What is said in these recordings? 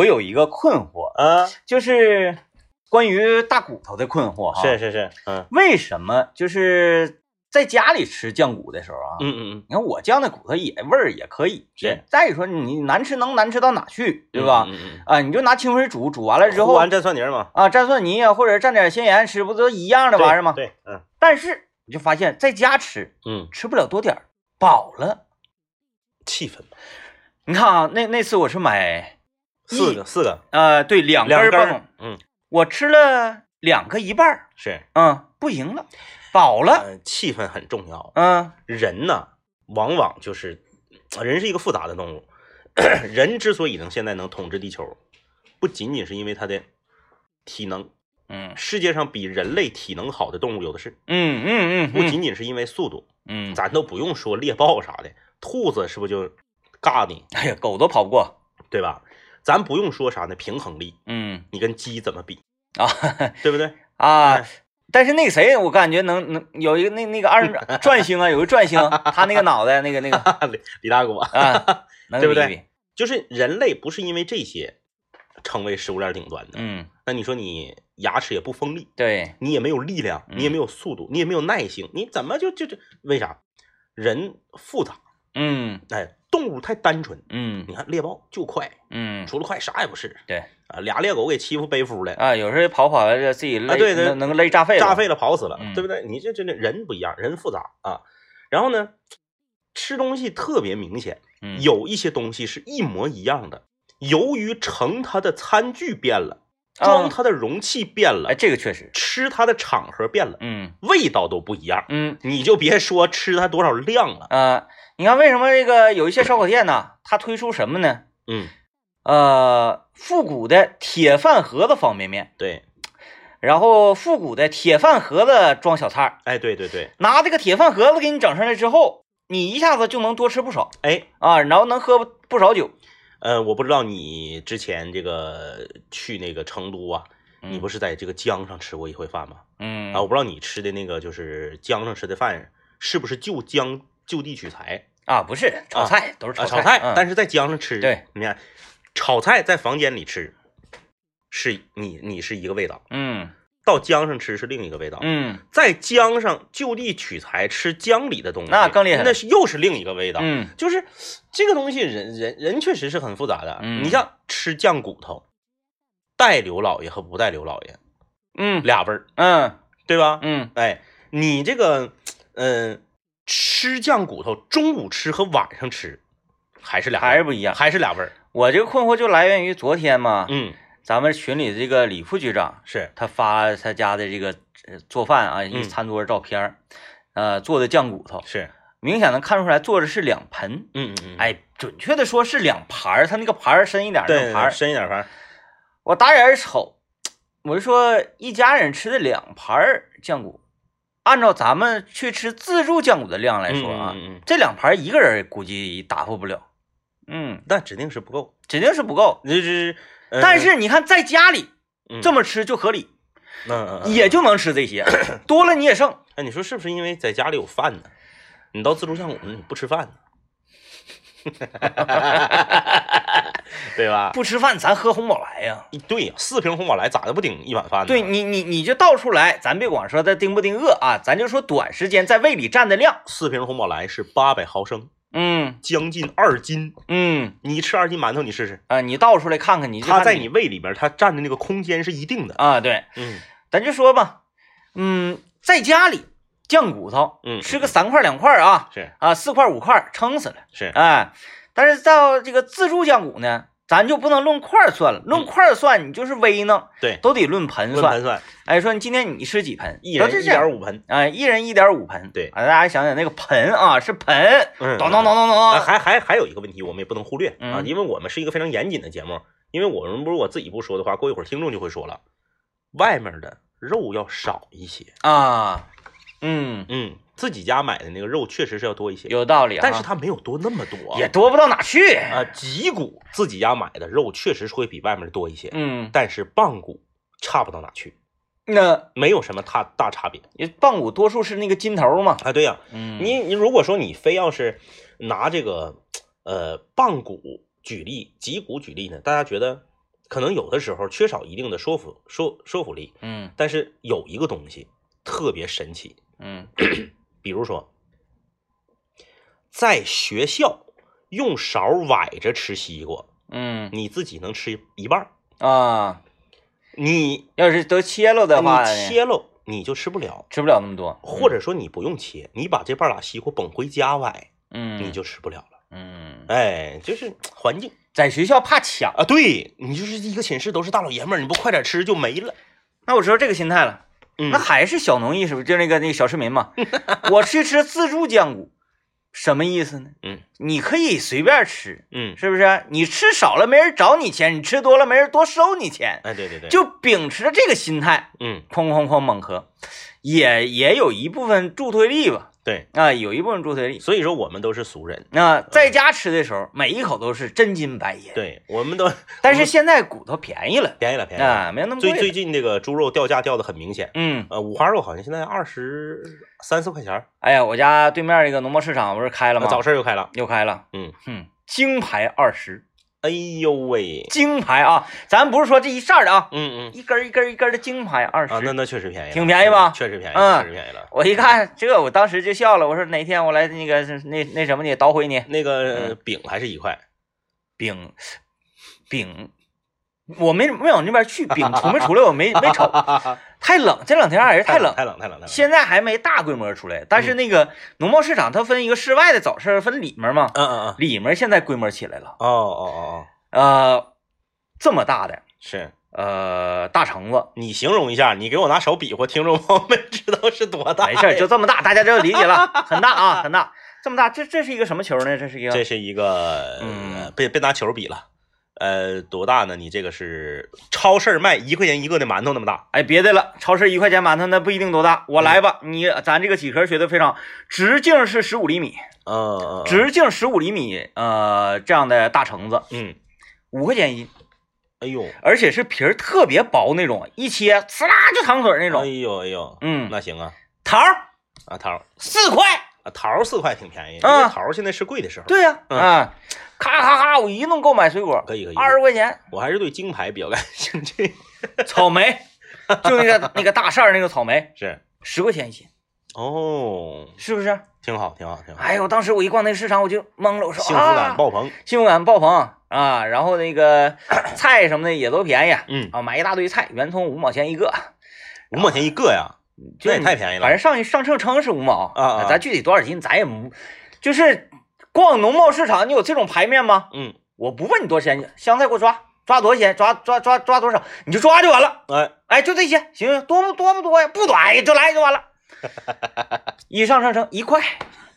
我有一个困惑，啊，就是关于大骨头的困惑哈。是是是，嗯为什么就是在家里吃酱骨的时候啊？嗯嗯嗯，你看我酱的骨头也味儿也可以，是。再一说你难吃能难吃到哪去，对吧？嗯嗯啊，你就拿清水煮，煮完了嗯，之后糊完蘸蒜泥儿嘛，啊，蘸蒜泥啊，或者蘸点咸盐吃，不都一样的玩意儿吗？对，对嗯但是你就发现在家吃嗯，吃不了多点儿，饱了。气氛嘛，你看啊，那那次我是买四个四个，呃，对，两根棒，，嗯，我吃了两个一半儿，是，嗯，不行了，饱了，呃，气氛很重要。嗯人呢，往往就是人是一个复杂的动物。人之所以能现在能统治地球，不仅仅是因为他的体能，嗯世界上比人类体能好的动物有的是，嗯嗯嗯，不仅仅是因为速度，嗯，咱都不用说猎豹啥的，兔子是不是就尬你，哎呀，狗都跑不过，对吧？咱不用说啥呢，平衡力，嗯。你跟鸡怎么比，啊 对不对？啊。但是那个谁，我感觉能能有一个那那个二转星啊，有个转星，他那个脑袋那个那个。李李大哥，啊，能对不对？就是人类不是因为这些成为食物链顶端的，嗯，那你说你牙齿也不锋利，对，你也没有力量，嗯。你也没有速度，你也没有耐性，你怎么就就就为啥？人复杂，嗯。哎，动物太单纯。嗯你看猎豹就快，嗯，除了快啥也不是。对啊，俩猎狗给欺负背夫了，啊，有时候跑跑来自己累，啊对对能能累炸肺了，炸废了，跑死了，嗯对不对？你这这这人不一样，人复杂啊。然后呢，吃东西特别明显，嗯，有一些东西是一模一样的，由于盛它的餐具变了，啊装它的容器变了哎，，这个确实，吃它的场合变了，嗯味道都不一样。嗯你就别说吃它多少量了，呃，你看为什么这个有一些烧烤店呢，它推出什么呢？嗯，呃，复古的铁饭盒子方便面，对，然后复古的铁饭盒子装小菜儿，哎，对对对，拿这个铁饭盒子给你整上来之后，你一下子就能多吃不少哎，啊，然后能喝不少酒。呃，我不知道你之前这个去那个成都啊，你不是在这个江上吃过一回饭吗？嗯。啊，我不知道你吃的那个就是江上吃的饭是不是就江就地取材？啊，不是炒菜，都是啊？炒炒菜，嗯。但是在江上吃，对，你看炒菜在房间里吃，是你你是一个味道，嗯到江上吃是另一个味道，嗯在江上就地取材吃江里的东西，那更厉害那是又是另一个味道。嗯就是这个东西人，人人确实是很复杂的。嗯你像吃酱骨头，带刘老爷和不带刘老爷嗯俩味儿，嗯对吧？嗯哎，你这个，嗯、吃酱骨头，中午吃和晚上吃还是俩，还是不一样。还是俩味儿。我这个困惑就来源于昨天嘛，嗯，咱们群里的这个李副局长，是，他发他家的这个呃做饭啊，一嗯餐桌照片儿，呃，做的酱骨头，是，明显能看出来做的是两盆。嗯嗯嗯，，哎，准确的说是两盘儿，他那个盘儿深一点儿，那对盘儿。深一点盘儿，我打眼儿瞅，我就说一家人吃的两盘儿酱骨，按照咱们去吃自助酱骨的量来说啊，嗯嗯嗯嗯这两盘一个人估计答复不了。嗯，但指定是不够。指定是不够。这是，呃但是你看在家里嗯这么吃就合理，嗯也就能吃这些，多了你也剩。哎，你说是不是因为在家里有饭呢？你到自助酱骨你不吃饭呢？对吧？不吃饭咱喝红宝来呀。一对呀，四瓶红宝来咋的不顶一碗饭呢？对你，你你就倒出来，咱别管说它顶不顶饿啊，咱就说短时间在胃里占的量。四瓶红宝来是八百毫升，嗯。将近二斤。嗯。你吃二斤馒头，你试试，啊，你倒出来看看，你它在你。胃里边，它占的那个空间是一定的。啊，对，嗯。咱就说吧，嗯，在家里酱骨头，嗯。吃个三块两块啊，是。啊四块五块撑死了，是，哎，但是到这个自助酱骨呢，咱就不能论块儿算了，论块儿算你就是微呢，对，都得论盆算。论盆算，哎，说你今天你吃几盆，一人一点五盆。哎，一人一点五盆。对啊，大家想想那个盆啊，是盆，嗯，咚咚咚咚啊，咚。还还还有一个问题，我们也不能忽略啊，嗯因为我们是一个非常严谨的节目。因为我们如果自己不说的话，过一会儿听众就会说了，外面的肉要少一些。啊，嗯，嗯，自己家买的那个肉确实是要多一些，有道理啊，但是它没有多那么多，也多不到哪去。啊，脊骨自己家买的肉确实是会比外面的多一些，嗯，但是棒骨差不到哪去，那没有什么大大差别。棒骨多数是那个筋头嘛。啊。对呀、嗯，你你如果说你非要是拿这个呃棒骨举例，脊骨举例呢，大家觉得可能有的时候缺少一定的说服说说服力，嗯。但是有一个东西特别神奇，嗯 比如说，在学校用勺崴着吃西瓜，嗯。你自己能吃一半儿，啊，你要是都切了的话，你切喽你就吃不了，吃不了那么多，或者说你不用切，你把这半拉西瓜捧回家崴，嗯，你就吃不了了。嗯，哎，就是环境。在学校怕抢，啊，对你就是一个寝室都是大老爷们儿，你不快点吃就没了。那我知道这个心态了，嗯。那还是小农意识，就那个那个小市民嘛，我去吃自助酱骨，什么意思呢？嗯？你可以随便吃，嗯，是不是？你吃少了没人找你钱，你吃多了没人多收你钱，哎，对对对，就秉持着这个心态，嗯。哐哐哐猛磕，也也有一部分助推力吧，对，啊，有一部分猪腿里。所以说我们都是俗人，那在家吃的时候，每一口都是真金白银，对我们都 但是现在骨头便宜了便宜了便宜了。啊，没有那么贵。最最近这个猪肉掉价掉的很明显，嗯，呃，五花肉好像现在二十三四块钱，哎呀，我家对面这个农贸市场不是开了吗？早市又开了。又开了，嗯哼，金牌二十，哎呦喂，金牌啊，咱不是说这一扇的啊，嗯嗯。一根一根一根的金牌二十。啊，那那确实便宜，挺便宜吧？确实便宜，嗯。确实便宜了。我一看这，我当时就笑了，我说哪天我来那个那那什么你捣毁你。那个嗯。饼还是一块，饼饼，我没没往那边去，饼出没出来我没没瞅，太冷，这两天还是太冷。太冷太冷太冷。现在还没大规模出来，但是那个农贸市场它分一个室外的早市，分里面嘛，嗯嗯嗯，里面现在规模起来了，哦哦哦哦，呃，这么大的是。呃大橙子，你形容一下，你给我拿手比划，听众朋友们知道是多大？没事，就这么大，大家就理解了，很大啊，很大，这么大，这这是一个什么球呢？这是一个这是一个，嗯。呃别别拿球比了，呃，多大呢？你这个是超市卖一块钱一个的馒头那么大，哎，别的了，超市一块钱馒头那不一定多大，我来吧，你咱这个几何学的非常，直径是十五厘米，嗯嗯，直径十五厘米，呃，这样的大橙子嗯，五块钱一斤，哎呦，而且是皮儿特别薄那种，一切呲啦就淌水那种哎。呦哎呦，嗯，那行啊，桃儿啊桃儿四块，啊桃儿四块挺便宜，因啊为桃儿现在是贵的时候，对呀、嗯啊，咔咔咔，我一顿购买水果，可以可以，二十块钱，我还是对金牌比较感兴趣，草莓，就那个那个大扇儿那个草莓，是。十块钱一斤，哦，是不是？挺好挺好挺好，哎呦，当时我一逛那个市场，我就懵了，我说幸福感啊爆棚，幸福感爆棚。啊！然后那个 菜什么的也都便宜嗯，啊，买一大堆菜，圆葱五毛钱一个，五毛钱一个呀，这也太便宜了。反正上一上秤称是五毛啊啊。咱具体多少斤咱也不，就是逛农贸市场，你有这种排面吗？嗯，我不问你多少钱，香菜给我抓，抓多少钱，抓抓抓抓多少，你就抓就完了。哎，哎，就这些，行，多不多不多呀？不多，哎，就来就完了。一上上称一块，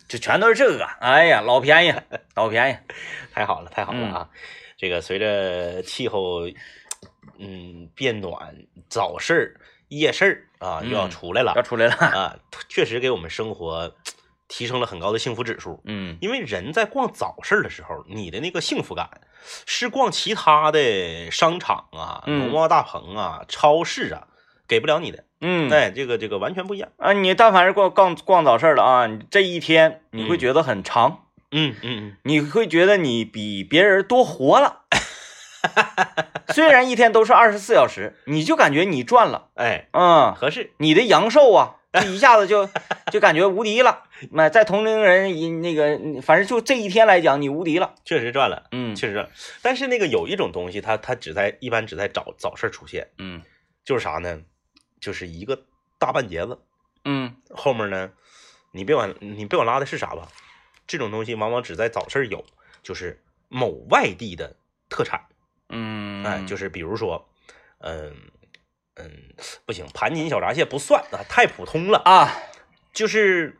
就全都是这个。哎呀，老便宜，老便宜。太好了，太好了嗯啊！这个随着气候嗯变暖，早市儿、夜市儿啊嗯又要出来了、要出来了。啊，确实给我们生活提升了很高的幸福指数。嗯因为人在逛早市的时候，你的那个幸福感是逛其他的商场啊、嗯农贸大棚啊、超市啊给不了你的。嗯，哎，这个这个完全不一样。啊，你但凡是逛逛逛早市儿的啊，你这一天你会嗯觉得很长，嗯嗯嗯你会觉得你比别人多活了。虽然一天都是二十四小时，你就感觉你赚了，嗯，哎，嗯，合适。你的阳寿啊，就一下子就就感觉无敌了。那在同龄人一那个，反正就这一天来讲，你无敌了。确实赚了，嗯确实赚了。但是那个有一种东西它，它只在一般只在早早市出现，嗯就是啥呢？就是一个大半截子，嗯后面呢，你别管你别管拉的是啥吧，这种东西往往只在早市有，就是某外地的特产，嗯，哎，就是比如说，嗯嗯，不行，盘锦小闸蟹不算啊，太普通了，啊，就是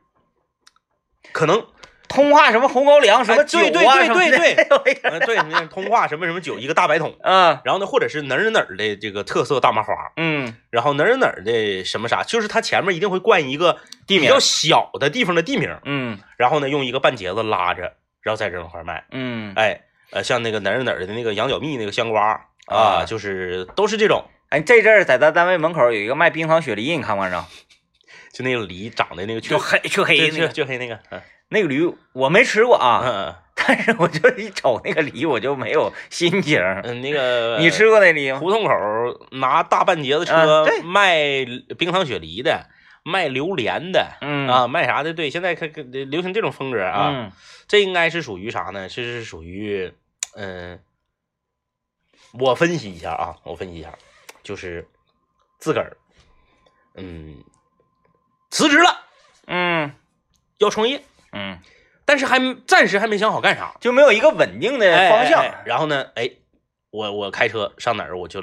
可能通化什么红高粱什么哎酒对啊，对对对对对，通化什么什么酒一个大白桶，啊，然后呢，或者是哪儿哪儿的这个特色大麻花，嗯，然后哪儿哪儿的什么啥，就是它前面一定会冠一个地名比较小的地方的地名，嗯。然后呢用一个半截子拉着，然后在这块儿卖。嗯，哎，呃，像那个哪儿哪儿的那个羊角蜜那个香瓜啊啊，就是都是这种，哎，这阵儿在咱单位门口有一个卖冰糖雪梨，你看没看着？就那个梨长得那个黢就黑黢黑那个黢黑那个，嗯那个驴，我没吃过啊，嗯 但是我就一瞅那个梨，我就没有心情。嗯，那个 你吃过那梨吗？胡同口拿大半截子啊车对卖冰糖雪梨的，卖榴莲的，嗯啊，卖啥的？对，现在看看流行这种风格啊，嗯这应该是属于啥呢？这是属于，嗯、我分析一下啊，我分析一下，就是自个儿，嗯，辞职了，嗯要创业，嗯，但是还暂时还没想好干啥就没有一个稳定的哎方向。哎哎然后呢，哎，我我开车上哪儿我就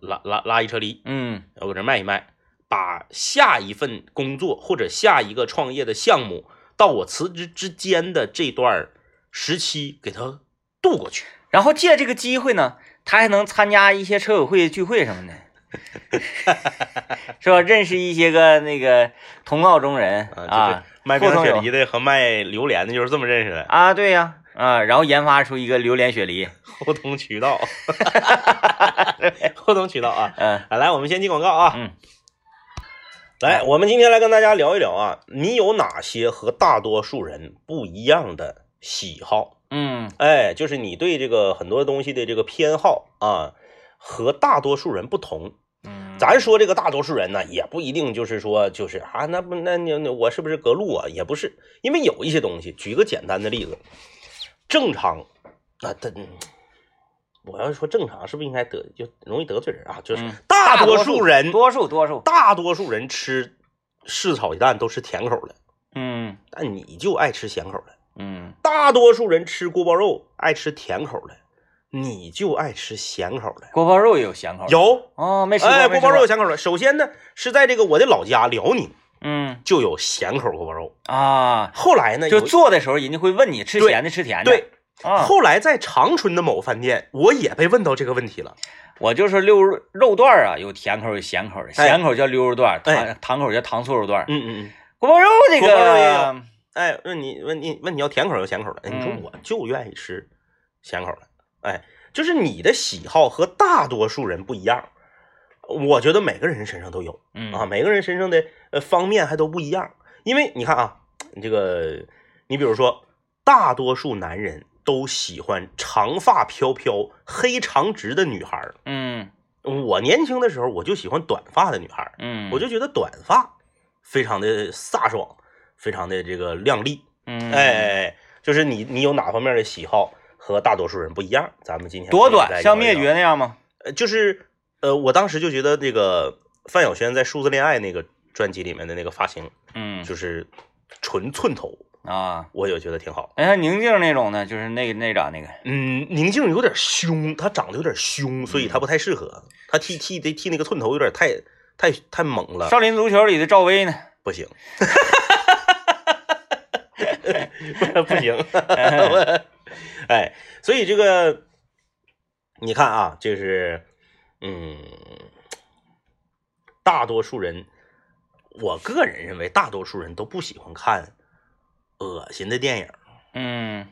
拉拉拉一车梨，嗯我搁这卖一卖，把下一份工作或者下一个创业的项目到我辞职之间的这段时期给它度过去。然后借这个机会呢，他还能参加一些车友会聚会什么的，是吧？认识一些个那个同道中人。啊，卖冰糖雪梨的和卖榴莲的，就是这么认识的，啊，对呀。啊，然后研发出一个榴莲雪梨，互通渠道，互通渠道啊。嗯。啊，来，我们先进广告啊。嗯，来，我们今天来跟大家聊一聊啊，你有哪些和大多数人不一样的喜好？嗯哎，就是你对这个很多东西的这个偏好啊，和大多数人不同。嗯，咱说这个大多数人呢，也不一定就是说就是啊，那不那你那我是不是隔路啊？也不是，因为有一些东西，举个简单的例子，正常，那他，嗯我要是说正常，是不是应该得就容易得罪人啊？就是嗯大多多数人，多数多数，大多数人吃柿炒鸡蛋都是甜口的，嗯但你就爱吃咸口的。嗯。大多数人吃锅包肉爱吃甜口的，你就爱吃咸口的。锅包肉也有咸口的，有，哦，没吃过，哎，锅包肉有，咸口的。首先呢，是在这个我的老家辽宁嗯。就有咸口锅包肉。啊，后来呢，就做的时候人家会问你吃咸的吃甜的，对，啊，后来在长春的某饭店，我也被问到这个问题了。我就是溜肉肉段啊，有甜口有咸口的，哎。咸口叫溜肉段，哎糖糖口叫糖醋肉段，嗯嗯嗯。锅包肉这个有哎，问你问你问你要甜口要咸口的，哎你说嗯我就愿意吃咸口的。哎，就是你的喜好和大多数人不一样。我觉得每个人身上都有。嗯啊，每个人身上的呃方面还都不一样。因为你看啊，这个你比如说，大多数男人都喜欢长发飘飘、黑长直的女孩儿。嗯我年轻的时候，我就喜欢短发的女孩儿，嗯，我就觉得短发非常的飒爽，非常的这个靓丽。嗯哎哎哎，就是你你有哪方面的喜好和大多数人不一样？咱们今天多短，像灭绝那样吗？呃，就是呃，我当时就觉得这个范晓萱在《数字恋爱》那个专辑里面的那个发型，嗯就是纯寸头，啊，我也觉得挺好。哎，像宁静那种呢，就是那个那咋那个，嗯，宁静有点凶，她长得有点凶，所以嗯她不太适合。她剃剃的剃那个寸头有点太太太猛了，少林足球里的赵薇呢？不行，不行。我 哎，所以这个你看啊，就是嗯，大多数人，我个人认为大多数人都不喜欢看恶心的电影，嗯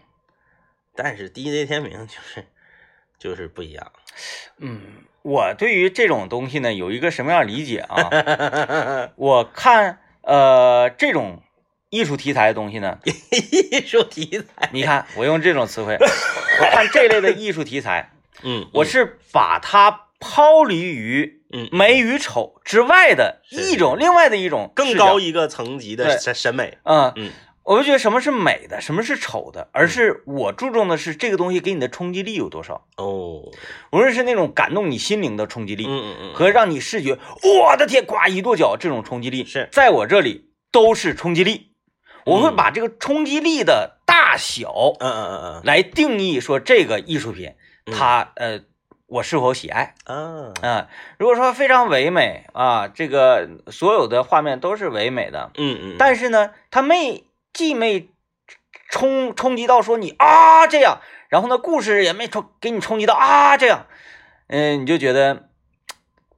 但是 DJ 天明就是就是不一样。嗯，我对于这种东西呢有一个什么样的理解啊？我看呃这种艺术题材的东西呢，艺术题材，你看我用这种词汇，我看这类的艺术题材，嗯，我是把它抛离于嗯美与丑之外的一种另外的一种更高一个层级的审审美。嗯。嗯。我就觉得什么是美的，什么是丑的，而是我注重的是这个东西给你的冲击力有多少，哦，无论是那种感动你心灵的冲击力，嗯嗯嗯，和让你视觉我的天，呱一跺脚这种冲击力，是。在我这里都是冲击力。我会嗯把这个冲击力的大小嗯嗯嗯嗯。来定义说这个艺术品嗯。它呃我是否喜爱。嗯啊，啊？如果说非常唯美啊，这个所有的画面都是唯美的，嗯嗯，但是呢，它没既没冲冲击到说你啊这样，然后呢，故事也没冲给你冲击到啊这样，嗯、你就觉得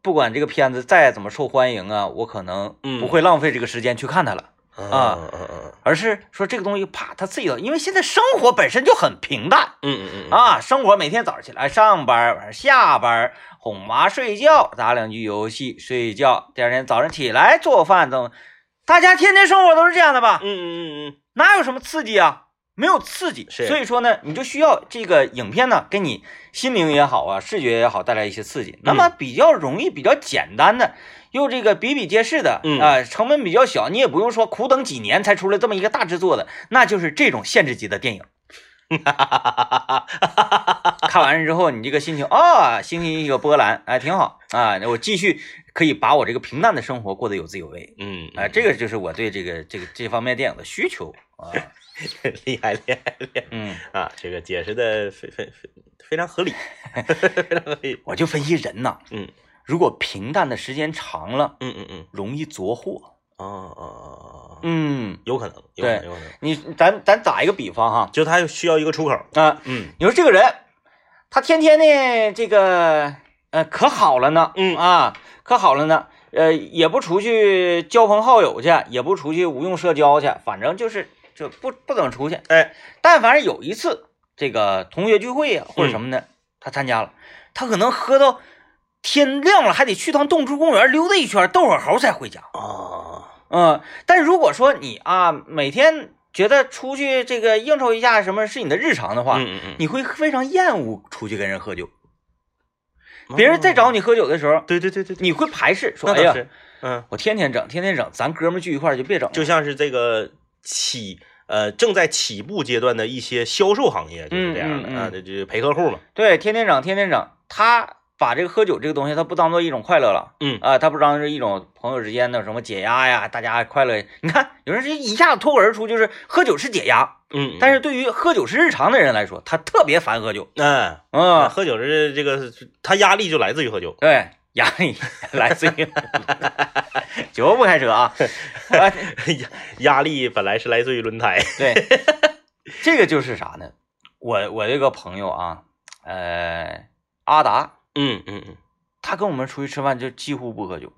不管这个片子再怎么受欢迎啊，我可能嗯。不会浪费这个时间去看它了，啊嗯嗯嗯而是说这个东西啪它刺激到，因为现在生活本身就很平淡嗯嗯嗯啊，生活每天早上起来上班，晚上下班，哄娃睡觉，打两局游戏睡觉，第二天早上起来做饭等，大家天天生活都是这样的吧？嗯嗯嗯嗯哪有什么刺激啊？没有刺激，所以说呢，你就需要这个影片呢，给你心灵也好啊，视觉也好带来一些刺激。那么比较容易、比较简单的，又这个比比皆是的，嗯啊、成本比较小，你也不用说苦等几年才出来这么一个大制作的，那就是这种限制级的电影。看完了之后，你这个心情啊，心情有波澜，哎，挺好啊，我继续可以把我这个平淡的生活过得有滋有味。嗯，啊，这个就是我对这个这个这方面电影的需求啊，厉害厉害厉害嗯，啊！这个解释的非非非非常合理，非常合理。我就分析人呐，嗯如果平淡的时间长了，嗯嗯嗯，容易作祸。哦哦哦，嗯，有可能，有可能，对有可能。你咱咱打一个比方哈，就他需要一个出口。啊，嗯你说这个人，他天天呢这个呃可好了呢，嗯啊可好了呢，呃也不出去交朋好友去，也不出去无用社交去，反正就是就不不怎么出去。哎，但凡是有一次这个同学聚会呀、或者什么的，他参加了，他可能喝到天亮了，还得去趟动物公园溜达一圈，逗会儿猴才回家。啊，嗯，但如果说你啊每天觉得出去这个应酬一下什么是你的日常的话，嗯嗯嗯，你会非常厌恶出去跟人喝酒。别人在找你，喝酒的时候，对对对对，对你会排斥说：“哎呀，嗯，我天天整，天天整，咱哥们聚一块就别整。”就像是这个起呃正在起步阶段的一些销售行业就是这样的啊，这就陪客户嘛。对，天天整，天天整，他把这个喝酒这个东西，他不当做一种快乐了。嗯啊，他不当是一种朋友之间的什么解压呀，大家快乐。你看，有人是一下子脱口而出就是喝酒是解压，嗯，但是对于喝酒是日常的人来说，他特别烦喝酒。嗯，嗯，喝酒是这个，他压力就来自于喝酒。对，压力来自于 酒不开车啊。啊，压压力本来是来自于轮胎。对，这个就是啥呢？我我这个朋友啊，呃，阿达，嗯嗯嗯，他跟我们出去吃饭就几乎不喝酒，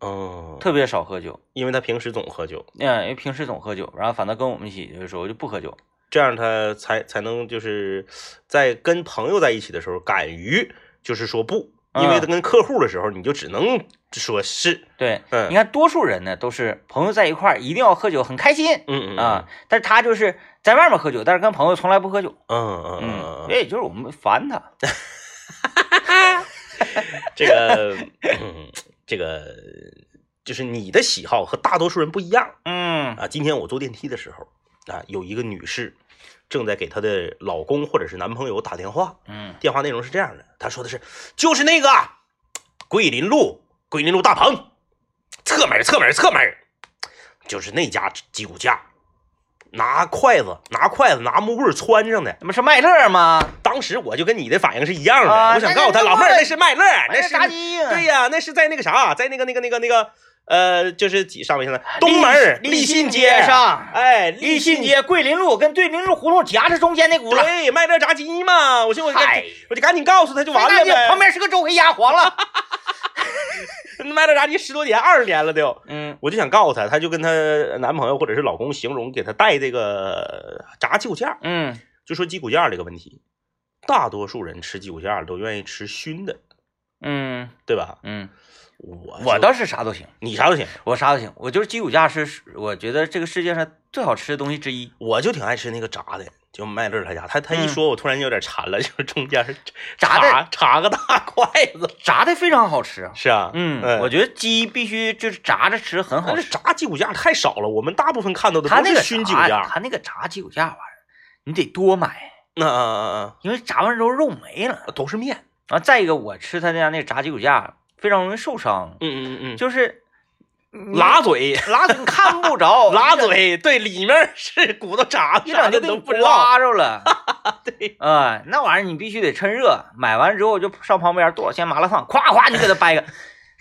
哦，特别少喝酒。因为他平时总喝酒，嗯，因为平时总喝酒，然后反倒跟我们一起的时候就不喝酒。这样他才才能就是在跟朋友在一起的时候敢于就是说不，因为嗯他跟客户的时候你就只能说是，对，嗯你看多数人呢都是朋友在一块儿一定要喝酒，很开心嗯嗯啊，但是他就是在外面喝酒，但是跟朋友从来不喝酒。嗯嗯嗯嗯，嗯，也就是我们烦他。这个嗯这个就是你的喜好和大多数人不一样嗯啊。今天我坐电梯的时候啊，有一个女士正在给她的老公或者是男朋友打电话，嗯电话内容是这样的，她说的是就是那个桂林路桂林路大棚侧门侧门侧门，就是那家鸡骨架，拿筷子拿筷子拿木棍穿上的。那不是麦乐吗？当时我就跟你的反应是一样的，啊我想告诉他老妹儿那那是麦乐，那那是炸鸡呀对呀，那是在那个啥，在那个那个那个那个呃，就是几上面现在东门儿立信信街上哎，立信街桂林路跟对林路胡同夹着中间那轱辘，对，麦乐炸鸡嘛，我说我就我就赶紧告诉他就完了呗旁。边是个周黑鸭，黄了。麦乐炸鸡十多年，二十年了都。嗯我就想告诉他，他就跟她男朋友或者是老公形容给他带这个炸鸡骨架，嗯就说鸡骨架这个问题，大多数人吃鸡骨架都愿意吃熏的，嗯对吧？嗯，我我倒是啥都行，你啥都行，我啥都行，我就是鸡骨架是我觉得这个世界上最好吃的东西之一。我就挺爱吃那个炸的，就麦乐他家，他他一嗯说，我突然有点馋了，就是中间是 炸的插插个大筷子，炸的非常好吃。是啊，嗯，嗯我觉得鸡必须就是炸着吃很好吃。但是炸鸡骨架太少了，我们大部分看到的他那个都是熏鸡骨，架。他那个炸鸡骨架玩意儿，你得多买，那啊啊啊因为炸完之后肉没了。啊，都是面。然后再一个，我吃他家那个炸鸡骨架非常容易受伤，嗯嗯嗯就是你拉嘴，拉嘴你看不着，拉嘴，对，里面是骨头碴子，一整就给你啥的都不知道。刮着了。对，啊、那玩意儿你必须得趁热，买完之后就上旁边多少钱麻辣烫，咵咵你给它掰开。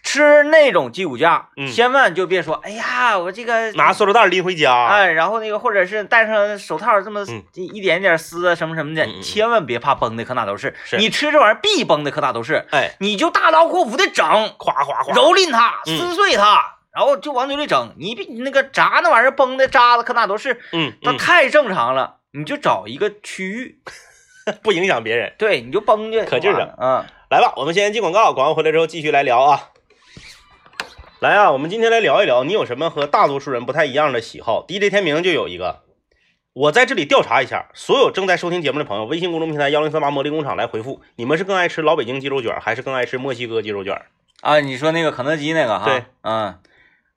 吃那种鸡骨架，嗯千万就别说，哎呀，我这个拿塑料袋拎回家。哎，然后那个或者是戴上手套，这么嗯一一点点撕啊什么什么的，千万别怕崩的，可哪都是。是你吃这玩意儿必崩的，可哪都是。哎，你就大刀阔斧的整，夸夸夸，蹂躏它，嗯撕碎它，然后就往嘴里整。你比你那个炸那玩意儿崩的渣子，可那都是，嗯，嗯那太正常了。你就找一个区域，不影响别人。对，你就崩去，可劲儿整整。嗯，来吧，我们先进广告，广告回来之后继续来聊啊。来啊，我们今天来聊一聊，你有什么和大多数人不太一样的喜好？DJ 天明就有一个，我在这里调查一下，所有正在收听节目的朋友，微信公众平台幺零三八魔力工厂来回复，你们是更爱吃老北京鸡肉卷，还是更爱吃墨西哥鸡肉卷？啊，你说那个肯德基那个哈？对，嗯，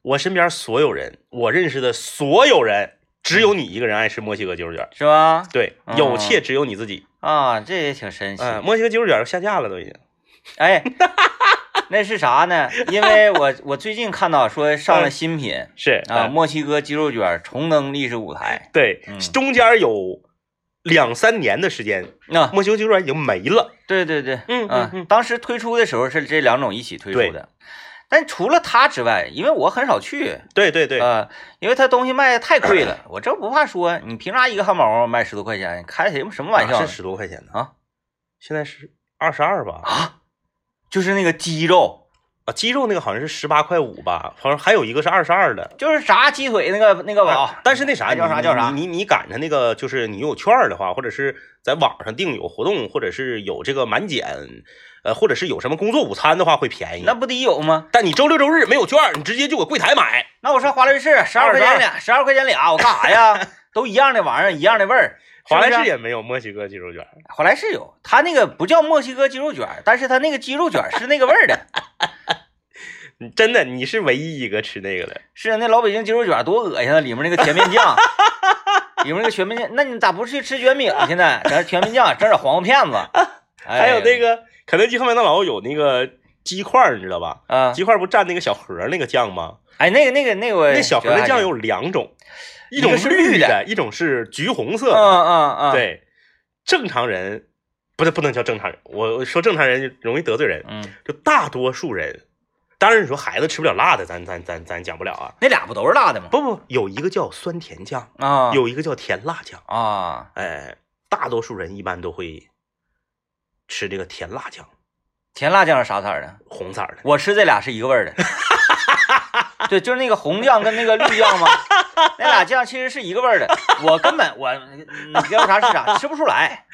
我身边所有人，我认识的所有人，只有你一个人爱吃墨西哥鸡肉卷。是吧？对，嗯有且只有你自己。啊，这也挺神奇。嗯，墨西哥鸡肉卷下架了都已经。哎，那是啥呢？因为我我最近看到说上了新品是啊，嗯墨西哥鸡肉卷重登历史舞台。对，嗯中间有两三年的时间，那、墨西哥鸡肉卷已经没了。对对对，嗯嗯嗯当时推出的时候是这两种一起推出的。但除了他之外，因为我很少去，对对对，呃，因为他东西卖的太贵了，我这不怕说，你凭啥一个汉堡卖十多块钱？开什么什么玩笑是十多块钱呢？啊，现在是二十二吧？啊，就是那个鸡肉，啊，鸡肉那个好像是十八块五吧，好像还有一个是二十二的。就是炸鸡腿那个那个吧。啊但是那啥，叫啥你叫啥你你你赶上那个，就是你有券的话，或者是在网上订有活动，或者是有这个满减，呃，或者是有什么工作午餐的话，会便宜。那不得有吗？但你周六周日没有券，你直接就搁柜台买。那我上华莱士十二块钱俩，十二块钱俩，我干啥呀？都一样的玩意儿，一样的味儿。华莱士也没有墨西哥鸡肉卷。华莱士有，它那个不叫墨西哥鸡肉卷，但是它那个鸡肉卷是那个味儿的。你真的，你是唯一一个吃那个的。是啊那老北京鸡肉卷多恶心啊！里面那个甜面酱，里面那个全面酱，那你咋不去吃卷饼去呢？整甜面酱，整点黄瓜片子，哎还有那个肯德基和麦当劳有那个鸡块，你知道吧？啊，鸡块不蘸那个小盒那个酱吗？哎，那个那个那个，那小盒的酱有两种，一种是绿的一种是橘红色嗯的。嗯嗯，，对，正常人不是不能叫正常人，我我说正常人容易得罪人。嗯，就大多数人，当然你说孩子吃不了辣的，咱咱咱咱讲不了啊。那俩不都是辣的吗？不不，有一个叫酸甜酱，啊，有一个叫甜辣酱。啊，哎，大多数人一般都会吃这个甜辣酱，甜辣酱是啥色儿的？红色儿的。我吃这俩是一个味儿的。对，就是那个红酱跟那个绿酱嘛，那俩酱其实是一个味儿的。我根本我你要啥是啥，吃不出来。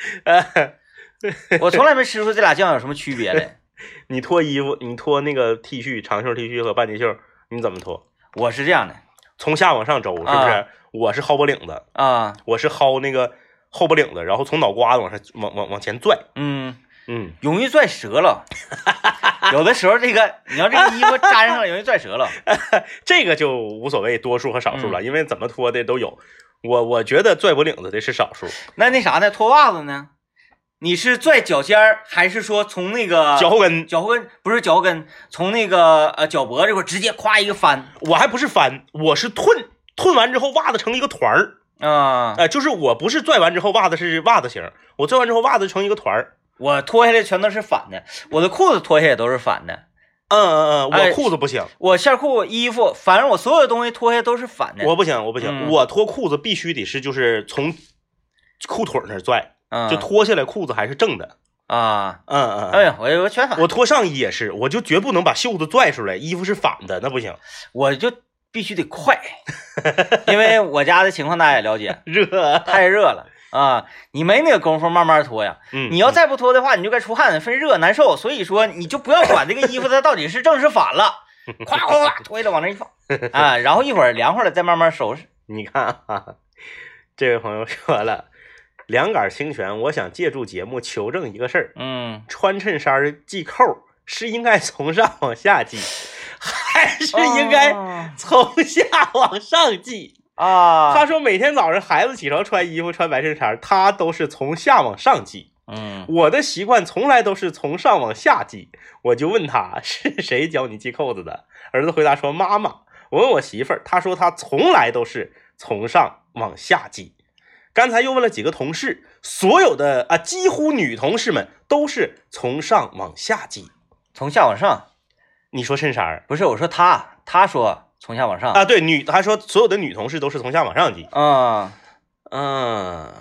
我从来没吃出这俩酱有什么区别来。你脱衣服，你脱那个 T 恤，长袖 T 恤和半截袖，你怎么脱？我是这样的从下往上周，是不是？啊我是薅脖领子，啊，我是薅那个后脖领子，然后从脑瓜子往上往往往前拽。嗯，嗯，容易拽折了。有的时候这个你要这个衣服粘上了，容易拽折了。这个就无所谓多数和少数嗯了，因为怎么脱的都有。我我觉得拽脖领子的是少数，那那啥呢？脱袜子呢？你是拽脚尖儿，还是说从那个脚后跟脚后跟不是脚后跟，从那个呃脚脖这块直接夸一个翻我还不是翻，我是褪，褪完之后袜子成一个团儿，啊、哎、就是我不是拽完之后袜子是袜子型，我拽完之后袜子成一个团儿。我脱下来全都是反的，我的裤子脱下来都是反的，嗯嗯嗯，哎我裤子不行，我线裤、衣服，反正我所有的东西脱下来都是反的。我不行，我不行，嗯我脱裤子必须得是就是从裤腿儿那拽，嗯就脱下来裤子还是正的。啊，嗯嗯嗯。哎呀，我我全反，我脱上衣也是，我就绝不能把袖子拽出来，衣服是反的，那不行，我就必须得快，因为我家的情况大家也了解，热。太热了啊，你没那个功夫慢慢脱呀。嗯，你要再不脱的话，你就该出汗，分热难受。所以说，你就不要管这个衣服它到底是正是反了，夸夸夸脱下来往那一放 啊，然后一会儿凉快了再慢慢收拾。你看啊，这位朋友说了，两杆清泉，我想借助节目求证一个事儿：嗯，穿衬衫系扣是应该从上往下系，还是应该啊从下往上系？啊，他说每天早上孩子起床穿衣服穿白衬衫，他都是从下往上系。嗯我的习惯从来都是从上往下系。我就问他是谁教你系扣子的？儿子回答说妈妈。我问我媳妇儿，她说她从来都是从上往下系。刚才又问了几个同事，所有的啊，几乎女同事们都是从上往下系。从下往上，你说衬衫儿不是我说他，他说从下往上啊？对，女他说所有的女同事都是从下往上系。啊。嗯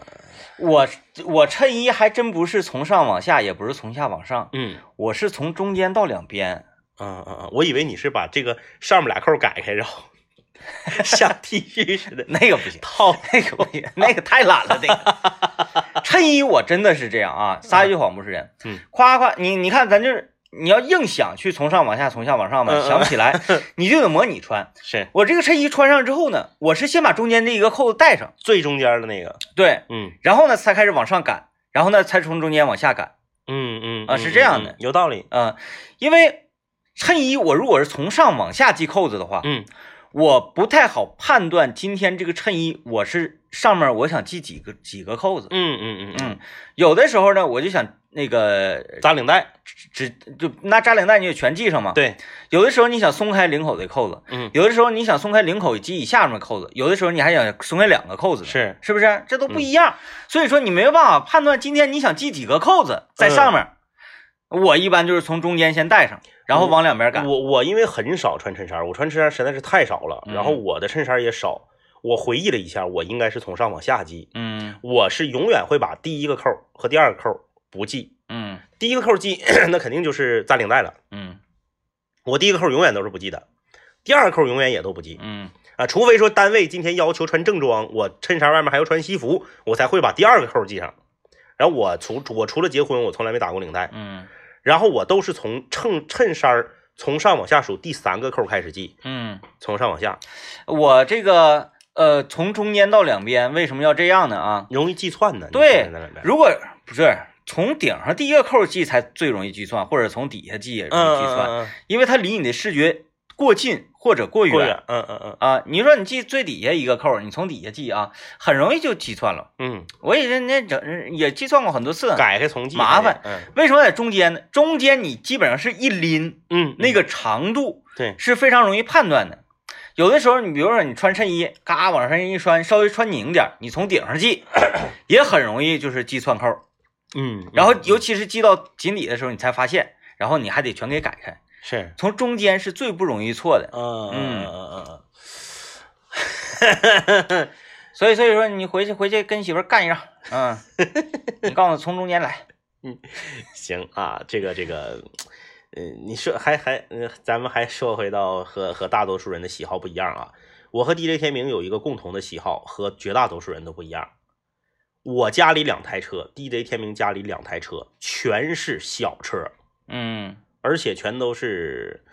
我我衬衣还真不是从上往下，也不是从下往上，嗯我是从中间到两边。嗯嗯嗯，我以为你是把这个上面俩扣改开，然后像 T 恤似的那个不行，套。那个不行，那个太懒了。那个衬衣我真的是这样啊，撒一句谎不是人。嗯，夸夸你，你看咱就是你要硬想去从上往下，从下往上吧，嗯嗯。想不起来，你就得模拟穿。是。我这个衬衣穿上之后呢，我是先把中间这一个扣子戴上，最中间的那个，对，嗯。然后呢才开始往上赶，然后呢才从中间往下赶。嗯嗯啊是这样的嗯有道理，啊、因为衬衣我如果是从上往下系扣子的话，嗯我不太好判断今天这个衬衣我是上面我想系几个几个扣子。嗯嗯嗯嗯，有的时候呢，我就想那个扎领带，只就拿扎领带你就全系上嘛。，对，有的时候你想松开领口的扣子，嗯有的时候你想松开领口及以下面的扣子，有的时候你还想松开两个扣子，是是不是？这都不一样，所以说你没有办法判断今天你想系几个扣子在上面。我一般就是从中间先带上，然后往两边赶。我我因为很少穿衬衫，我穿衬衫实在是太少了，嗯然后我的衬衫也少。我回忆了一下，我应该是从上往下系，嗯我是永远会把第一个扣和第二个扣不系，嗯第一个扣系，那肯定就是扎领带了。嗯我第一个扣永远都是不系的，第二个扣永远也都不系嗯啊，除非说单位今天要求穿正装，我衬衫外面还要穿西服，我才会把第二个扣系上。然后我除我除了结婚，我从来没打过领带，嗯然后我都是从衬衬衫儿从上往下数第三个扣开始系，嗯，从上往下我这个呃，从中间到两边为什么要这样呢？啊，容易计算呢。对如果不是从顶上第一个扣系才最容易计算，或者从底下系也容易计算，嗯嗯因为它离你的视觉过近或者过远。嗯嗯嗯啊，你说你系最底下一个扣，你从底下系啊，很容易就计算了。嗯，我也是那整也计算过很多次。改开重系麻烦嗯为什么在中间呢？中间你基本上是一拎，嗯，那个长度对，是非常容易判断的。有的时候，你比如说你穿衬衣，嘎往上一穿，稍微穿拧点，你从顶上系，也很容易就是系串扣。嗯，然后嗯尤其是系到紧底的时候，你才发现，然后你还得全给改开。是，从中间是最不容易错的。嗯嗯。嗯嗯 所以，所以说你回去回去跟媳妇儿干一仗，嗯，你告诉我从中间来，嗯，行啊，这个这个，呃，你说还还，呃，咱们还说回到和和大多数人的喜好不一样啊。我和 DJ 天明有一个共同的喜好，和绝大多数人都不一样。我家里两台车，DJ 天明家里两台车，全是小车，嗯，而且全都是，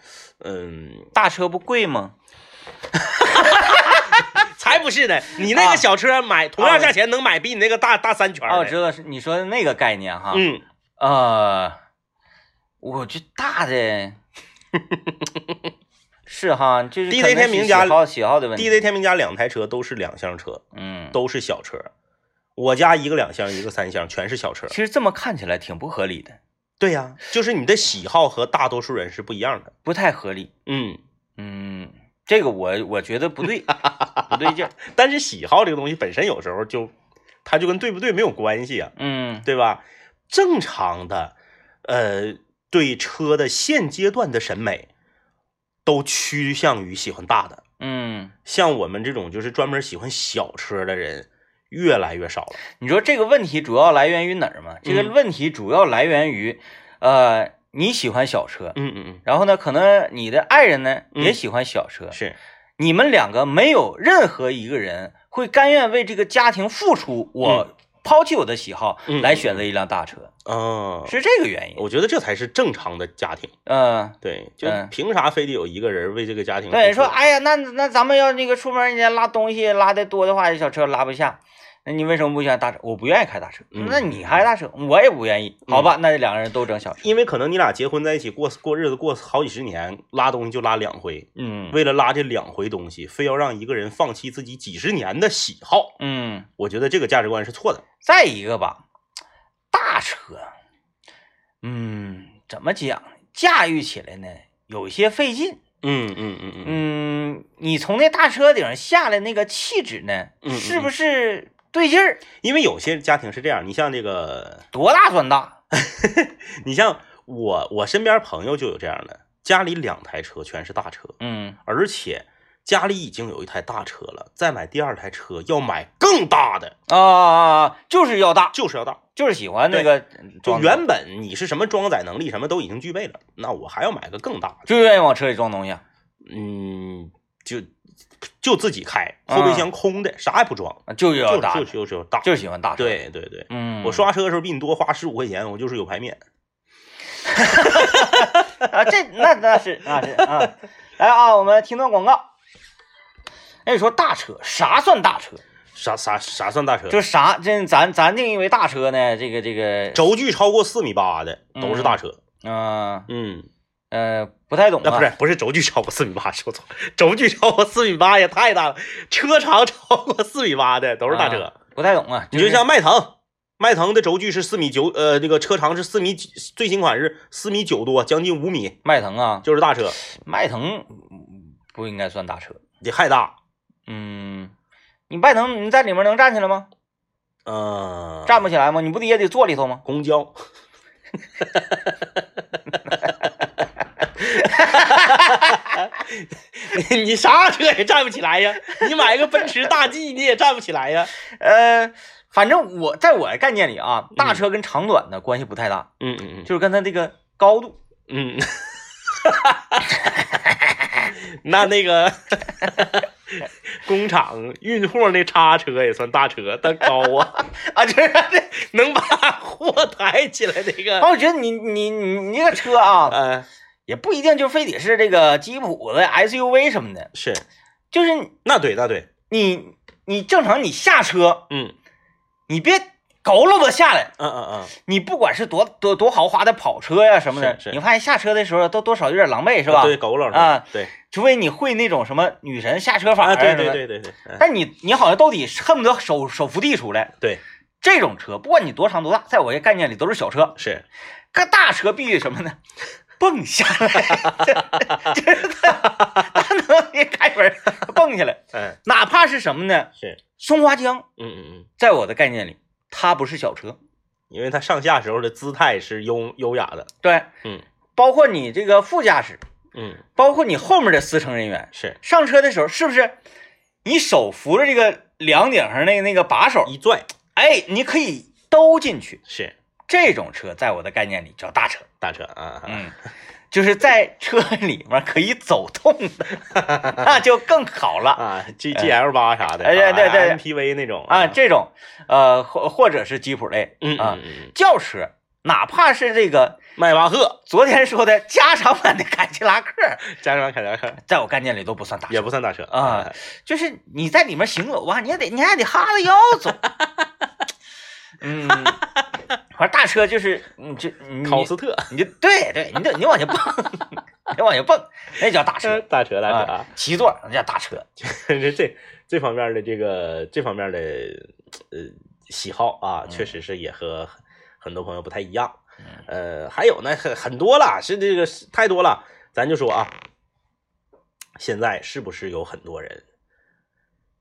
嗯，大车不贵吗？才不是呢！你那啊个小车买同样价钱能买比你那个大大三圈哦，我。知道是你说的那个概念哈，嗯，呃，我这大的是哈，就是 DZ 天明家是喜好喜好的问题。，DZ 天明家两台车都是两厢车，嗯，都是小车。我家一个两厢，一个三厢，全是小车其。实这么看起来挺不合理的，对呀、就是你的喜好和大多数人是不一样的。不太合理。嗯，嗯，这个我我觉得不对，不对劲。但是喜好这个东西本身有时候就，它就跟对不对没有关系啊，嗯对吧？正常的，呃，对车的现阶段的审美，都趋向于喜欢大的。嗯，像我们这种就是专门喜欢小车的人，越来越少了。你说这个问题主要来源于哪儿吗？这个嗯。问题主要来源于，呃，你喜欢小车，嗯嗯嗯。然后呢，可能你的爱人呢嗯。也喜欢小车嗯，，是，你们两个没有任何一个人会甘愿为这个家庭付出，我抛弃我的喜好嗯来选择一辆大车，嗯，是这个原因。我觉得这才是正常的家庭。嗯，对，就嗯凭啥非得有一个人为这个家庭？对，说哎呀，那那咱们要那个出门人家拉东西拉的多的话，小车拉不下。那你为什么不喜欢大车？我不愿意开大车。嗯那你开大车，我也不愿意。好吧，那两个人都整小车。因为可能你俩结婚在一起过过日子过好几十年，拉东西就拉两回，嗯为了拉这两回东西，非要让一个人放弃自己几十年的喜好，嗯，我觉得这个价值观是错的。再一个吧，大车，嗯，怎么讲？驾驭起来呢，有些费劲。嗯嗯嗯嗯嗯，你从那大车顶上下来那个气质呢，是不是对劲儿？因为有些家庭是这样，你像这个，多大算大？你像我，我身边朋友就有这样的，家里两台车全是大车，嗯而且家里已经有一台大车了，再买第二台车要买更大的，啊，就是要大，就是要大。就是喜欢那个就原本你是什么装载能力，什么都已经具备了，那我还要买个更大的，就愿意往车里装东西。嗯，就就自己开，后备箱空的，啥也不装，啊就就就就是要大。就是喜欢大车。，对对对，嗯，我刷车的时候比你多花十五块钱，我就是有牌面。啊，这那那是那是啊。来啊，我们听段广告。那你说大车啥算大车？啥啥啥算大车？就是啥？这咱咱定义为大车呢？这个这个，轴距超过四米八的都是大车。嗯嗯，呃，不太懂啊。那不是不是轴距超过四米八，说错，轴距超过四米八也太大了。车长超过四米八的都是大车。啊不太懂啊。你就像迈腾，迈腾的轴距是四米九，呃，那个车长是四米几，最新款是四米九多，将近五米，迈腾啊，就是大车，迈腾嗯不应该算大车。也太大。嗯，你迈腾你在里面能站起来吗？嗯，站不起来吗？你不得也得坐里头吗？公交。你啥车也站不起来呀？你买个奔驰大 G 你也站不起来呀？呃，反正我在我的概念里啊，大车跟长短的关系不太大，嗯嗯嗯就是跟它这个高度。嗯，那那个工厂运货那叉车也算大车，但高啊，啊，就是这。能把货抬起来那个。我觉得你你你那个车啊，呃，也不一定就非得是这个吉普的 SUV 什么的，是，就是那对，那对，你你正常你下车，嗯你别佝偻着下来。嗯嗯嗯，你不管是多多多豪华的跑车呀什么的，你发现下车的时候都多少有点狼狈，是吧？对，佝偻啊，对，除非你会那种什么女神下车法啊，对对对对对，嗯但你你好像到底恨不得手手扶地出来。对，这种车，不管你多长多大，在我这概念里都是小车。是，个大车必须什么呢？蹦下来，就是它它能一开门蹦下来，嗯，哪怕是什么呢？是，松花江，嗯嗯嗯，在我的概念里，它不是小车。因为它上下时候的姿态是优优雅的，对，嗯。包括你这个副驾驶，嗯，包括你后面的司乘人员是。上车的时候，是不是你手扶着这个梁顶上那个那个把手，一拽，哎，你可以兜进去。是这种车在我的概念里叫大车，大车啊，啊。嗯，就是在车里面可以走动的，那就更好了。啊，G G L 八啥的，哎对对对。M P V 那种啊。这种呃，或或者是吉普类嗯轿车，哪怕是这个迈巴赫、昨天说的加长版的凯迪拉克，加长版凯迪拉克。在我概念里都不算大也不算大车。啊，就是你在里面行走吧，你还得你还得哈着腰走。嗯，反正大车就是你就你考斯特，你就对对，你就你往前蹦，你往前蹦，那叫大车。大车大车啊啊，，七座那叫大车。这这这方面的这个这方面的呃喜好啊，嗯确实是也和很多朋友不太一样。呃，还有呢，很很多了，是这个太多了。咱就说啊，现在是不是有很多人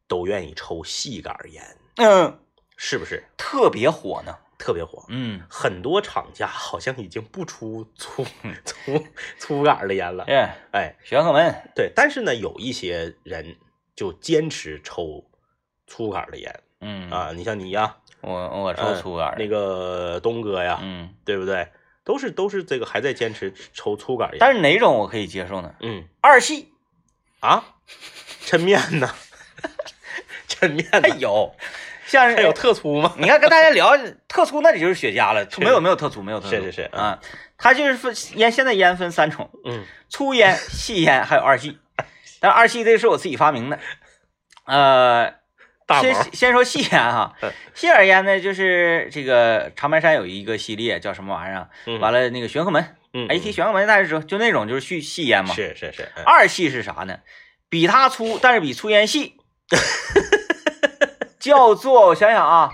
都愿意抽细杆烟？嗯，是不是特别火呢。特别火？嗯，很多厂家好像已经不出粗 粗粗杆儿的烟了。哎，哎，玄鹤门，对，但是呢，有一些人就坚持抽粗杆儿的烟嗯，啊，你像你呀，我我抽粗杆儿那个东哥呀，嗯，对不对？都是都是这个还在坚持抽粗杆儿烟。但是哪种我可以接受呢？嗯二系，啊，抻面呢？抻面还？有，像还有特粗吗？你看跟大家聊特粗，那里就是雪茄了。没有没有特粗，没有特粗，是是是啊，它就是分烟，现在烟分三种，嗯粗烟、细烟还有二细。但二细这个是我自己发明的，呃，先先说细烟哈嗯，细点烟呢，就是这个长白山有一个系列叫什么玩意儿完了那个玄鹤门，嗯，哎，一提玄鹤门大家知道，就那种就是细细烟嘛。是是是，嗯二细是啥呢？比它粗，但是比粗烟细，叫做我想想啊，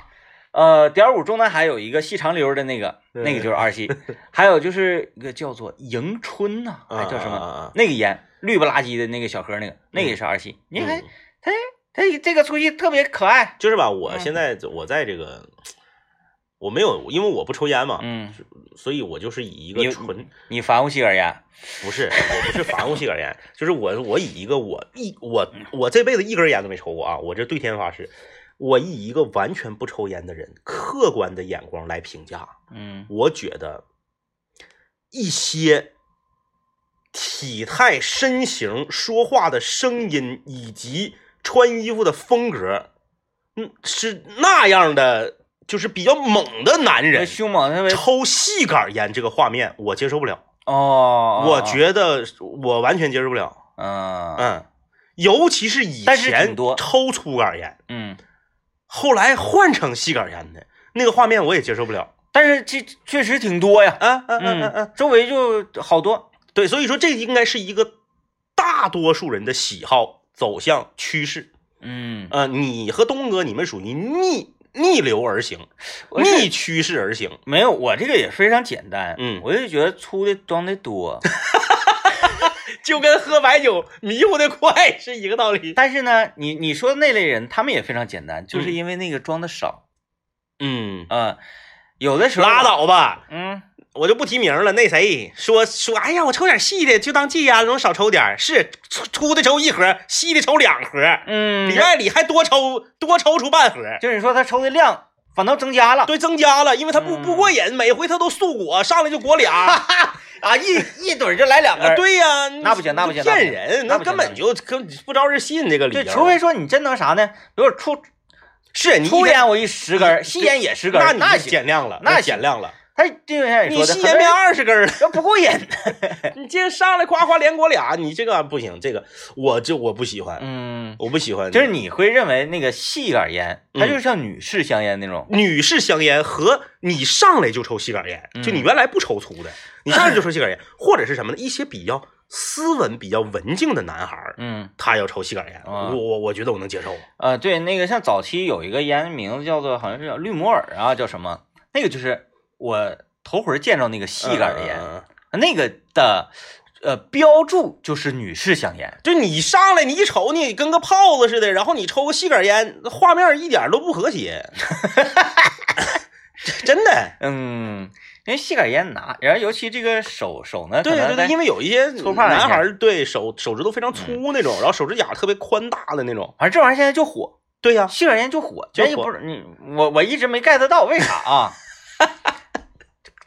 呃，点五中南海有一个细长溜的那个，嗯那个就是二系，还有就是一个叫做迎春呐、还叫什么？那个烟绿不拉几的那个小盒那个，那个也是二系。你看嗯。它它这个粗细特别可爱，就是吧，我嗯。现在我在这个，我没有，因为我不抽烟嘛，嗯，所以我就是以一个纯你烦乎细杆烟，不是，我不是反物吸杆烟，就是我我以一个我一我我这辈子一根烟都没抽过啊，我这对天发誓，我以一个完全不抽烟的人客观的眼光来评价，嗯我觉得一些体态、身形、说话的声音以及穿衣服的风格，嗯，是那样的就是比较猛的男人凶猛，抽细杆烟这个画面，我接受不了。哦，我觉得我完全接受不了。嗯嗯，尤其是以前抽粗杆烟，嗯，后来换成细杆烟的那个画面，我也接受不了。但是这确实挺多呀，啊嗯嗯嗯嗯，周围就好多，对，所以说这应该是一个大多数人的喜好走向趋势。嗯，呃，你和东哥你们属于逆逆流而行，逆趋势而行。没有，我这个也非常简单，嗯。我就觉得粗的装的多，就跟喝白酒迷糊的快是一个道理。但是呢，你你说的那类人，他们也非常简单，就是嗯因为那个装的少，嗯，嗯，有的时候拉，倒吧，嗯，我就不提名了。那谁说说，哎呀，我抽点细的，就当戒烟了，能少抽点。是粗粗的抽一盒，细的抽两盒，嗯，里外里还多抽多抽出半盒。就是你说他抽的量反倒增加了，对，增加了，因为他不嗯不过瘾，每回他都素裹，上来就裹俩。啊，一 一怼就来两根啊，儿，对呀，那不行那不行骗人，那根本就根不招人信这个理对，由。除非说你真能啥呢？比如出是你一天粗烟我一十根儿，细烟也十根，那你那行，减量了，那行减量了。他就像你你说的，很多人细烟变二十根儿了，要不过瘾，你这上来夸夸连裹俩，你这个不行，这个我这我不喜欢，嗯，我不喜欢。就是你会认为那个细杆烟，它嗯就像女士香烟那种，女士香烟和你上来就抽细杆烟，就你嗯原来不抽粗的，你上来就抽细杆烟，或者是什么呢？一些比较斯文、比较文静的男孩儿，嗯，他要抽细杆烟，啊我我我觉得我能接受。呃，对，那个像早期有一个烟名字叫做好像是叫绿摩尔啊，叫什么？那个就是我头回见着那个细杆烟，那个的呃标注就是女士香烟，就你上来，你一瞅你跟个炮子似的，然后你抽个细杆烟，画面一点都不和谐，真的。嗯，因为细杆烟拿，然后尤其这个手手呢，对对对，因为为有一些粗胖男孩对手手指头非常粗那种，然后手指甲特别宽大的那种。反正这玩意儿现在就火，对呀、细杆烟就火，就火。不是你我我一直没 get 到为啥啊？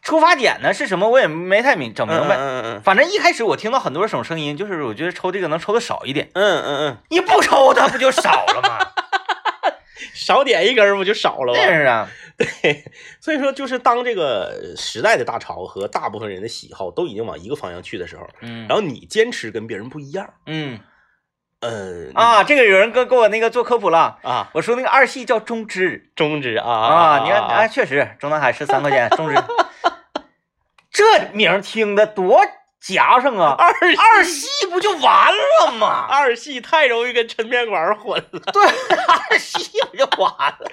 出发点呢是什么？我也没太明整明白。嗯嗯反正一开始我听到很多种声音，就是我觉得抽这个能抽的少一点，嗯嗯嗯，你不抽它不就少了吗？少点一根不就少了吗？那是啊，对，所以说就是当这个时代的大潮和大部分人的喜好都已经往一个方向去的时候，嗯，然后你坚持跟别人不一样，嗯。呃啊，这个有人跟跟我那个做科普了，啊，我说那个二系叫中支中支啊啊，你看哎，确实中南海十三块钱中支，这名儿听的多夹生啊，二二系不就完了吗？二系太容易跟抻面馆混了，对，二系不就完了？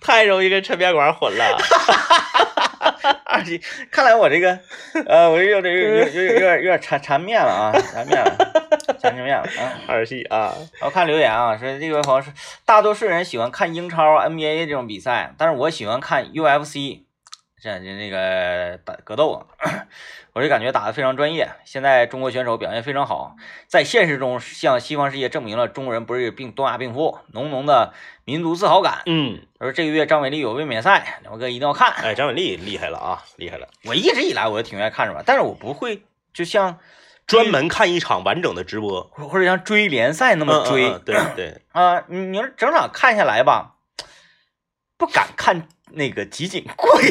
太容易跟抻面馆混了。二系，看来我这个，呃，我有点有有有有点有点缠缠面了啊，缠面了，缠面了啊。二系啊，我看留言啊，说这位朋友说，大多数人喜欢看英超、NBA 这种比赛，但是我喜欢看 UFC，这这那个打格斗啊，我就感觉打得非常专业。现在中国选手表现非常好，在现实中向西方世界证明了中国人不是病东亚病夫，浓浓的民族自豪感。嗯，他说这个月张伟丽有卫冕赛，两位哥一定要看。哎，张伟丽厉害了啊，厉害了，我一直以来我就挺愿意看着吧，但是我不会就像专门看一场完整的直播，或或者像追联赛那么追。嗯嗯嗯对对，啊，你你要整场看下来吧，不敢看那个集锦过瘾。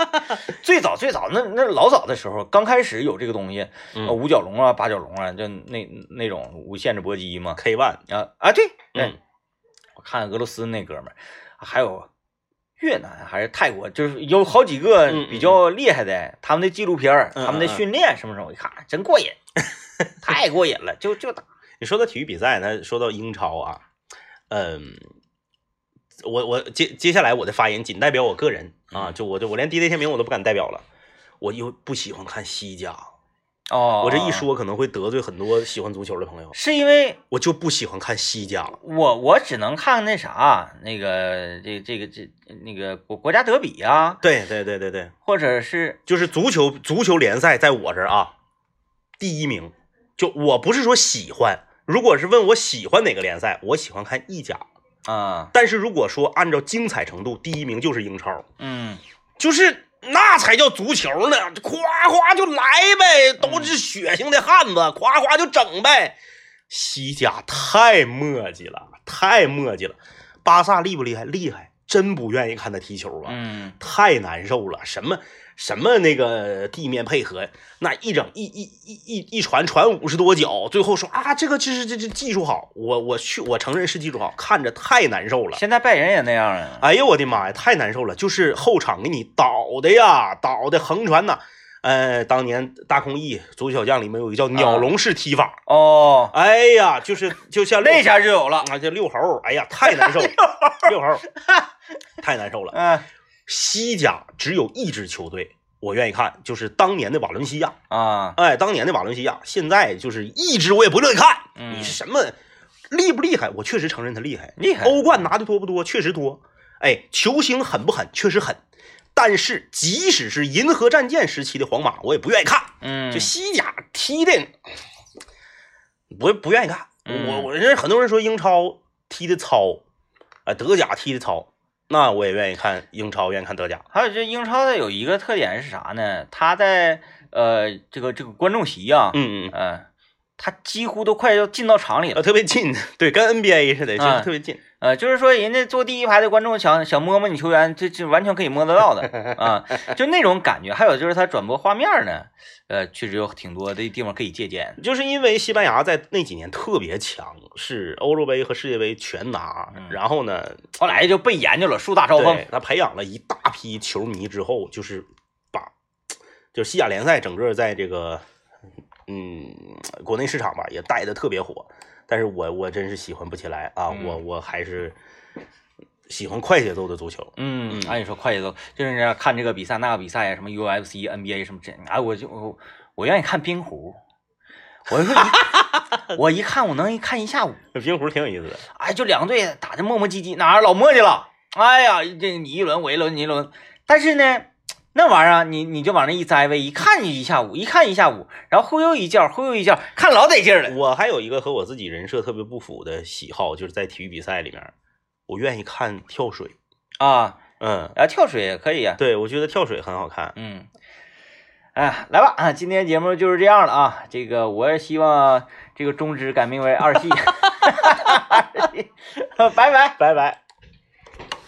最早最早那那老早的时候，刚开始有这个东西，五角龙啊、八角龙啊，就那那种无限制搏击嘛。K One，啊啊，对，对嗯，我看俄罗斯那哥们儿，还有越南还是泰国，就是有好几个比较厉害的，他们的纪录片、他们的训练什么什么，我一看真过瘾，太过瘾了，就就打。你说到体育比赛呢，说到英超啊，嗯，我我接接下来我的发言仅代表我个人啊，就我就我连 DJ 天明我都不敢代表了，我又不喜欢看西甲，哦，我这一说可能会得罪很多喜欢足球的朋友，是因为我就不喜欢看西甲，我我只能看那啥，那个这这个这那个国国家德比啊，对对对对对，或者是就是足球足球联赛在我这儿啊，第一名，就我不是说喜欢，如果是问我喜欢哪个联赛，我喜欢看意甲，啊，但是如果说按照精彩程度，第一名就是英超。嗯就是那才叫足球呢，夸夸就来呗，都是血性的汉子，夸夸就整呗。西甲太磨叽了，太磨叽了。巴萨厉不厉害？厉害，真不愿意看他踢球啊，嗯太难受了。什么什么那个地面配合，那一整一一一一一传传五十多脚，最后说啊，这个这是这这技术好，我我去我承认是技术好，看着太难受了。现在拜仁也那样啊。哎呦我的妈呀，太难受了！就是后场给你倒的呀，倒的横传呐。呃，当年大空翼足球小将里面有一个叫鸟笼式踢法，哦，哎呀，就是就像那下就有了。啊，这遛猴，哎呀，太难受了，遛猴，太难受了。嗯 西甲只有一支球队我愿意看，就是当年的瓦伦西亚。啊，哎，当年的瓦伦西亚，现在就是一支我也不乐意看。嗯你是什么厉不厉害？我确实承认他厉害，厉害。欧冠拿的多不多？确实多。哎，球星狠不狠？确实狠。但是即使是银河战舰时期的皇马，我也不愿意看。嗯，就西甲踢的，不不愿意看。嗯我我认识很多人说英超踢的糙，啊，德甲踢的糙，那我也愿意看英超，愿意看德甲。还有这英超的有一个特点是啥呢？他在呃这个这个观众席啊，嗯嗯，呃，他几乎都快要进到场里呃，了。特别近，对，跟 NBA 似的，就是嗯特别近。呃，就是说人家坐第一排的观众想想摸摸你球员，这这完全可以摸得到的 啊，就那种感觉。还有就是他转播画面呢，呃，确实有挺多的地方可以借鉴。就是因为西班牙在那几年特别强，是欧洲杯和世界杯全拿，嗯然后呢，后来就被研究了，树大招风。他培养了一大批球迷之后，就是把就西甲联赛整个在这个嗯国内市场吧也带的特别火，但是我我真是喜欢不起来啊，嗯。我我还是喜欢快节奏的足球。嗯，按理说快节奏，就是这样看这个比赛那个比赛呀，什么 UFC、NBA 什么这，哎，我就我我愿意看冰壶。我就说一，我一看我能一看一下午，冰壶挺有意思的，哎，就两个队打的磨磨唧唧，哪儿老磨叽了，哎呀，这你一轮我一轮你一轮，但是呢，那玩意儿啊你你就往那一栽呗，一看一下午，一看一下午，然后忽悠一觉，忽悠一觉，看老得劲儿了。我还有一个和我自己人设特别不符的喜好，就是在体育比赛里面，我愿意看跳水。啊，嗯，啊，跳水也可以啊、对，我觉得跳水很好看。嗯，哎，来吧啊，今天节目就是这样了啊。这个我也希望这个中职改名为二系，拜拜。拜拜。